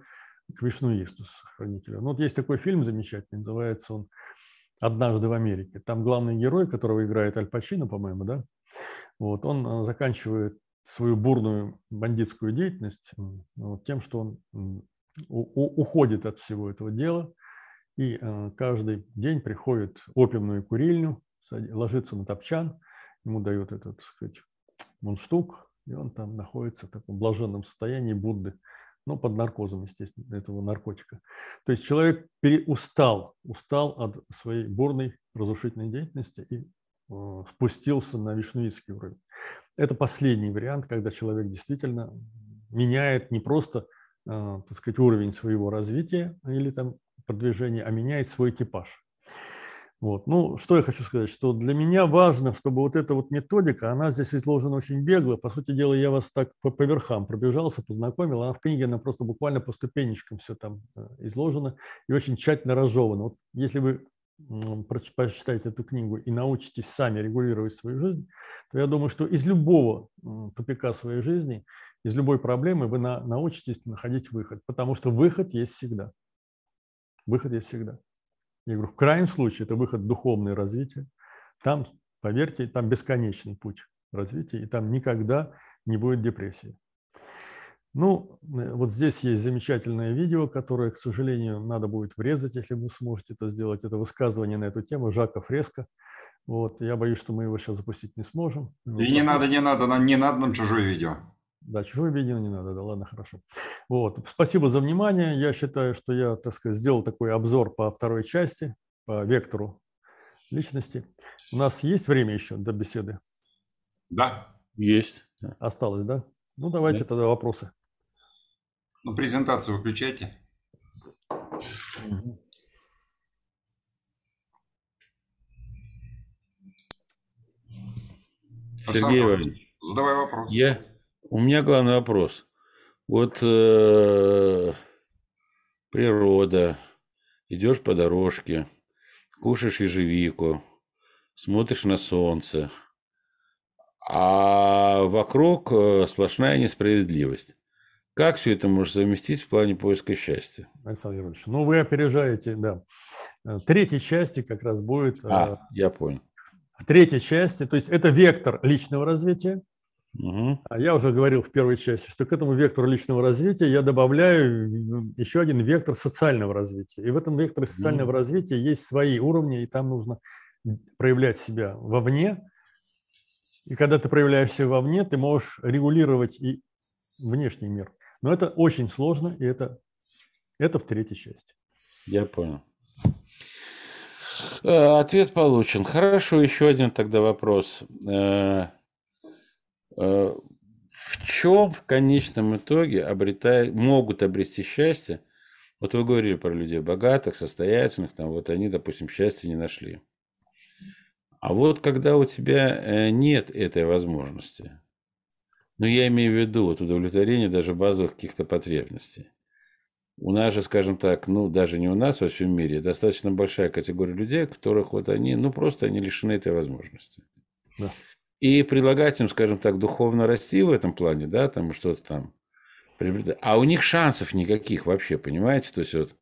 к вишнуисту, хранителю. Ну, вот есть такой фильм замечательный, называется он «Однажды в Америке». Там главный герой, которого играет Аль Пачино, по-моему, да, вот, он э, заканчивает свою бурную бандитскую деятельность вот, тем, что он уходит от всего этого дела и э, каждый день приходит в опиумную курильню, ложится на топчан, ему дают этот, сказать, мундштук, и он там находится в таком блаженном состоянии Будды, ну, под наркозом, естественно, этого наркотика. То есть человек устал, устал от своей бурной разрушительной деятельности и э, спустился на вишнуистский уровень. Это последний вариант, когда человек действительно меняет не просто, э, так сказать, уровень своего развития или там продвижения, а меняет свой типаж. Вот. Ну, что я хочу сказать, что для меня важно, чтобы вот эта вот методика, она здесь изложена очень бегло. По сути дела, я вас так по, по верхам пробежался, познакомил. Она в книге, она просто буквально по ступенечкам все там э, изложено и очень тщательно разжевано. Вот если вы прочитаете эту книгу и научитесь сами регулировать свою жизнь, то я думаю, что из любого тупика своей жизни, из любой проблемы вы на, научитесь находить выход, потому что выход есть всегда. Выход есть всегда. Я говорю, в крайнем случае это выход в духовное развитие. Там, поверьте, там бесконечный путь развития, и там никогда не будет депрессии. Ну, э, вот здесь есть замечательное видео, которое, к сожалению, надо будет врезать, если вы сможете это сделать. Это высказывание на эту тему Жака Фреско. Вот, я боюсь, что мы его сейчас запустить не сможем. И не надо, не надо, не надо нам чужое видео. Да, чужое видео не надо, да, ладно, хорошо. Вот, спасибо за внимание. Я считаю, что я, так сказать, сделал такой обзор по второй части, по вектору личности. У нас есть время еще до беседы? Да. Есть. Осталось, да? Ну, давайте да. тогда вопросы. Ну, презентацию выключайте. Сергей Иванович, задавай вопрос. Я, у меня главный вопрос. Вот э, природа, идешь по дорожке, кушаешь ежевику, смотришь на солнце, а вокруг э, сплошная несправедливость. Как все это можно совместить в плане поиска счастья? Александр Иванович, ну вы опережаете, да. Э, третьей части как раз будет... А, э, я понял. В третьей части, то есть это вектор личного развития, Угу. А я уже говорил в первой части, что к этому вектору личного развития я добавляю еще один вектор социального развития. И в этом векторе социального угу. развития есть свои уровни, и там нужно проявлять себя вовне. И когда ты проявляешь себя вовне, ты можешь регулировать и внешний мир. Но это очень сложно, и это, это в третьей части. Я понял. Э, ответ получен. Хорошо, еще один тогда вопрос. Э, э, в чем в конечном итоге обретают, могут обрести счастье? Вот вы говорили про людей богатых, состоятельных, там вот они, допустим, счастья не нашли. А вот когда у тебя нет этой возможности, ну я имею в виду вот удовлетворение даже базовых каких-то потребностей. У нас же, скажем так, ну даже не у нас, во всем мире, достаточно большая категория людей, которых вот они, ну просто они лишены этой возможности. Да. И предлагать им, скажем так, духовно расти в этом плане, да, там что-то там. А у них шансов никаких вообще, понимаете? То есть вот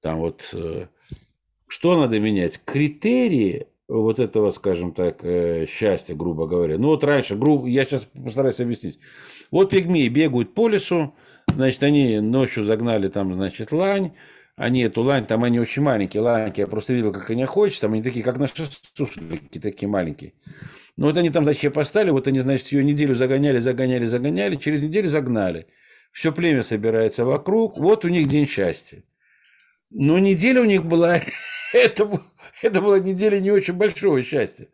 там вот э, что надо менять? Критерии вот этого, скажем так, э, счастья, грубо говоря. Ну вот раньше, грубо, я сейчас постараюсь объяснить. Вот пигмеи бегают по лесу, Значит, они ночью загнали там, значит, лань. Они эту лань, там они очень маленькие ланьки. Я просто видел, как они охотятся. Там они такие, как наши суслики, такие маленькие. Ну, вот они там, значит, ее поставили. Вот они, значит, ее неделю загоняли, загоняли, загоняли. Через неделю загнали. Все племя собирается вокруг. Вот у них день счастья. Но неделя у них была... это, это была неделя не очень большого счастья.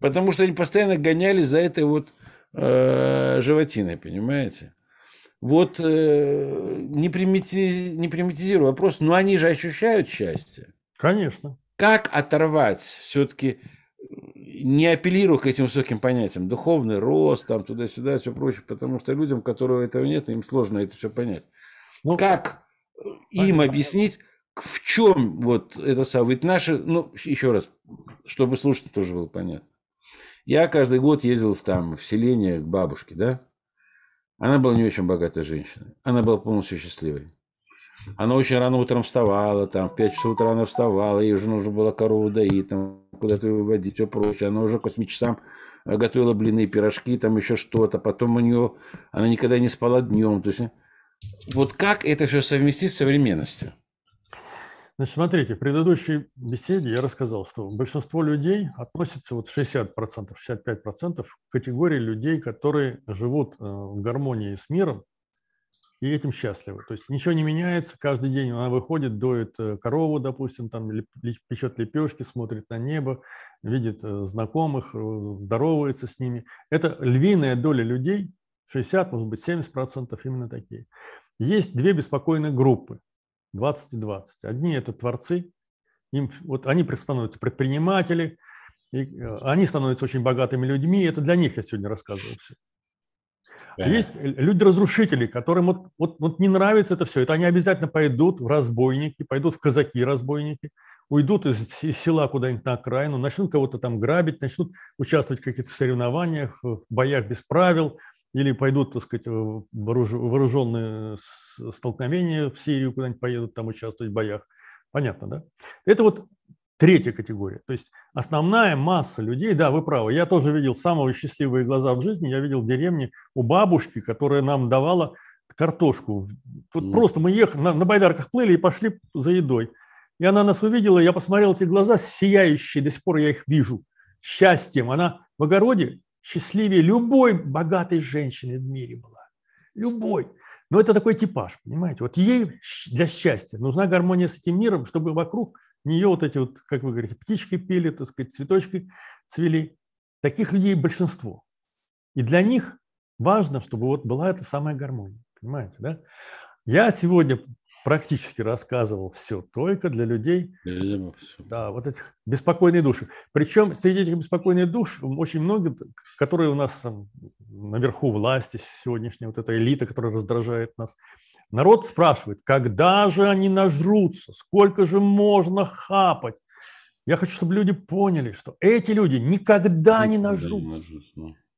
Потому что они постоянно гоняли за этой вот э, животиной, понимаете? Вот э, не, примити, не примитизирую вопрос, но они же ощущают счастье. Конечно. Как оторвать все-таки, не апеллируя к этим высоким понятиям, духовный рост, там туда-сюда, все прочее, потому что людям, у которого этого нет, им сложно это все понять. Ну, как им объяснить, в чем вот это самое? Ведь наши, ну, еще раз, чтобы слушать тоже было понятно. Я каждый год ездил там в селение к бабушке, да? Она была не очень богатой женщиной. Она была полностью счастливой. Она очень рано утром вставала, там, в 5 часов утра она вставала, ей уже нужно было корову доить, там, куда-то выводить, все прочее. Она уже к 8 часам э, готовила блины, пирожки, там еще что-то. Потом у нее, она никогда не спала днем. То есть, вот как это все совместить с современностью? Значит, смотрите, в предыдущей беседе я рассказал, что большинство людей относится, вот 60%, 65% к категории людей, которые живут э, в гармонии с миром и этим счастливы. То есть ничего не меняется, каждый день она выходит, доит э, корову, допустим, там печет лепешки, смотрит на небо, видит э, знакомых, здоровается с ними. Это львиная доля людей, 60, может быть, 70% именно такие. Есть две беспокойные группы. 20 и 20. Одни – это творцы, им, вот они становятся предприниматели, и э, они становятся очень богатыми людьми, это для них я сегодня рассказывал все. Да. Есть люди-разрушители, которым вот, вот, вот не нравится это все. Это они обязательно пойдут в разбойники, пойдут в казаки-разбойники, уйдут из, из села куда-нибудь на окраину, начнут кого-то там грабить, начнут участвовать в каких-то соревнованиях, в боях без правил, или пойдут, так сказать, вооруженные столкновения в Сирию, куда-нибудь поедут там участвовать в боях. Понятно, да? Это вот третья категория. То есть основная масса людей, да, вы правы, я тоже видел самые счастливые глаза в жизни, я видел в деревне у бабушки, которая нам давала картошку. Вот mm. просто мы ехали, на, на байдарках плыли и пошли за едой. И она нас увидела, я посмотрел эти глаза сияющие, до сих пор я их вижу, счастьем. Она в огороде счастливее любой богатой женщины в мире была. Любой. Но это такой типаж, понимаете? Вот ей для счастья нужна гармония с этим миром, чтобы вокруг нее вот эти вот, как вы говорите, птички пели, так сказать, цветочки цвели. Таких людей большинство. И для них важно, чтобы вот была эта самая гармония. Понимаете, да? Я сегодня практически рассказывал все только для людей, да, вот этих беспокойных душ. Причем среди этих беспокойных душ очень много, которые у нас там, наверху власти сегодняшняя, вот эта элита, которая раздражает нас. Народ спрашивает, когда же они нажрутся, сколько же можно хапать. Я хочу, чтобы люди поняли, что эти люди никогда не нажрутся.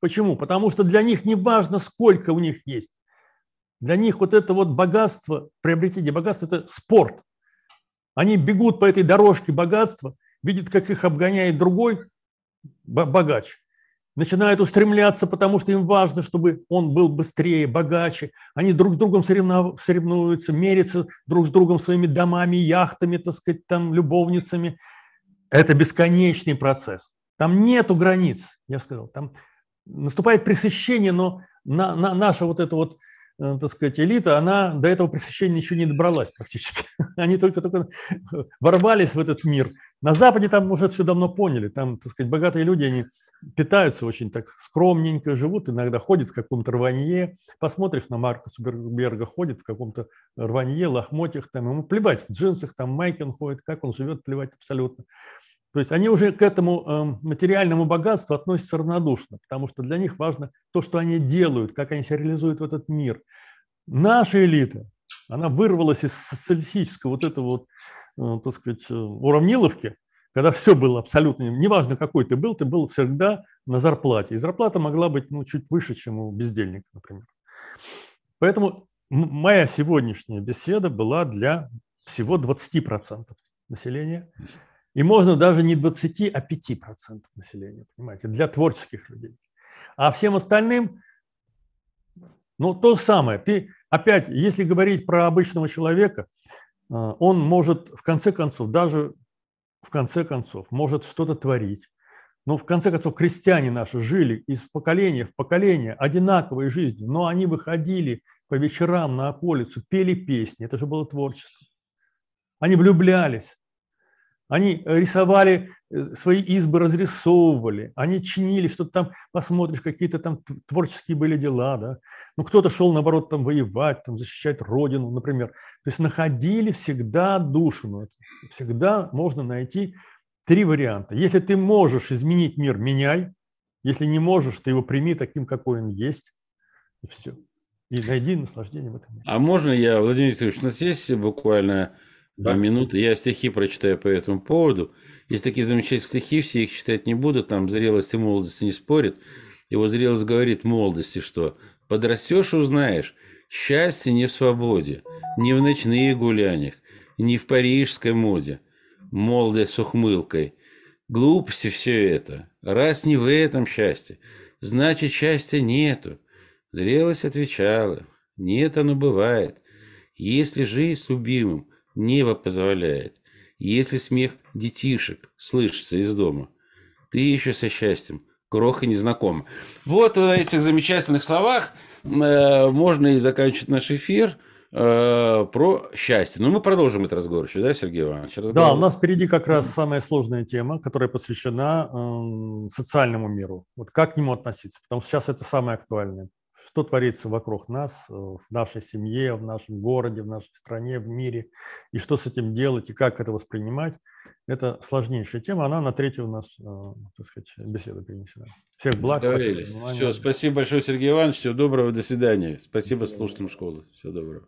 Почему? Потому что для них не важно, сколько у них есть. Для них вот это вот богатство, приобретение богатства – это спорт. Они бегут по этой дорожке богатства, видят, как их обгоняет другой богач, начинают устремляться, потому что им важно, чтобы он был быстрее, богаче. Они друг с другом соревнуются, мерятся друг с другом своими домами, яхтами, так сказать, там, любовницами. Это бесконечный процесс. Там нету границ, я сказал. Там наступает пресыщение, но на, на, наша вот эта вот так сказать, элита, она до этого пресыщения еще не добралась практически. Они только-только ворвались в этот мир. На Западе там уже все давно поняли. Там, так сказать, богатые люди, они питаются очень так скромненько, живут, иногда ходят в каком-то рванье. Посмотришь на Марка Суберга, ходит в каком-то рванье, лохмотьях, там, ему плевать, в джинсах, там майки он ходит, как он живет, плевать абсолютно. То есть они уже к этому эм, материальному богатству относятся равнодушно, потому что для них важно то, что они делают, как они себя реализуют в этот мир. Наша элита, она вырвалась из социалистического вот этого вот, э, так сказать, э, уравниловки, когда все было абсолютно, неважно какой ты был, ты был всегда на зарплате. И зарплата могла быть ну, чуть выше, чем у бездельника, например. Поэтому моя сегодняшняя беседа была для всего 20% населения. И можно даже не 20, а 5% населения, понимаете, для творческих людей. А всем остальным, ну, то же самое. Ты, опять, если говорить про обычного человека, э, он может, в конце концов, даже в конце концов, может что-то творить. Но в конце концов, крестьяне наши жили из поколения в поколение одинаковой жизнью, но они выходили по вечерам на околицу, пели песни, это же было творчество. Они влюблялись, они рисовали э, свои избы, разрисовывали, они чинили, что-то там, посмотришь, какие-то там творческие были дела, да. Ну, кто-то шел, наоборот, там воевать, там защищать родину, например. То есть находили всегда душу, всегда можно найти три варианта. Если ты можешь изменить мир, меняй. Если не можешь, ты его прими таким, какой он есть, и все. И найди наслаждение в этом. А можно я, Владимир Викторович, у нас есть буквально да. минуты. Я стихи прочитаю по этому поводу. Есть такие замечательные стихи, все их читать не буду, там зрелость и молодость не спорят. Вот зрелость говорит молодости, что подрастешь, узнаешь, счастье не в свободе, не в ночных гуляниях, не в парижской моде, молодость с ухмылкой. Глупости все это. Раз не в этом счастье, значит счастья нету. Зрелость отвечала, нет, оно бывает. Если жизнь с любимым – Небо позволяет. Если смех детишек слышится из дома, ты еще со счастьем, кроха незнакома. Вот на этих замечательных словах э, можно и заканчивать наш эфир э, про счастье. Но мы продолжим этот разговор еще, да, Сергей Иванович? Разговор... Да, у нас впереди как раз самая сложная тема, которая посвящена э, социальному миру. Вот как к нему относиться, потому что сейчас это самое актуальное что творится вокруг нас, э, в нашей семье, в нашем городе, в нашей стране, в мире, и что с этим делать, и как это воспринимать. Это сложнейшая тема, она на третью у нас, э, так сказать, беседу перенесена. Всех благ. Спасибо. Все, спасибо большое, Сергей Иванович. Всего доброго, до свидания. Спасибо до слушателям школы. Всего доброго.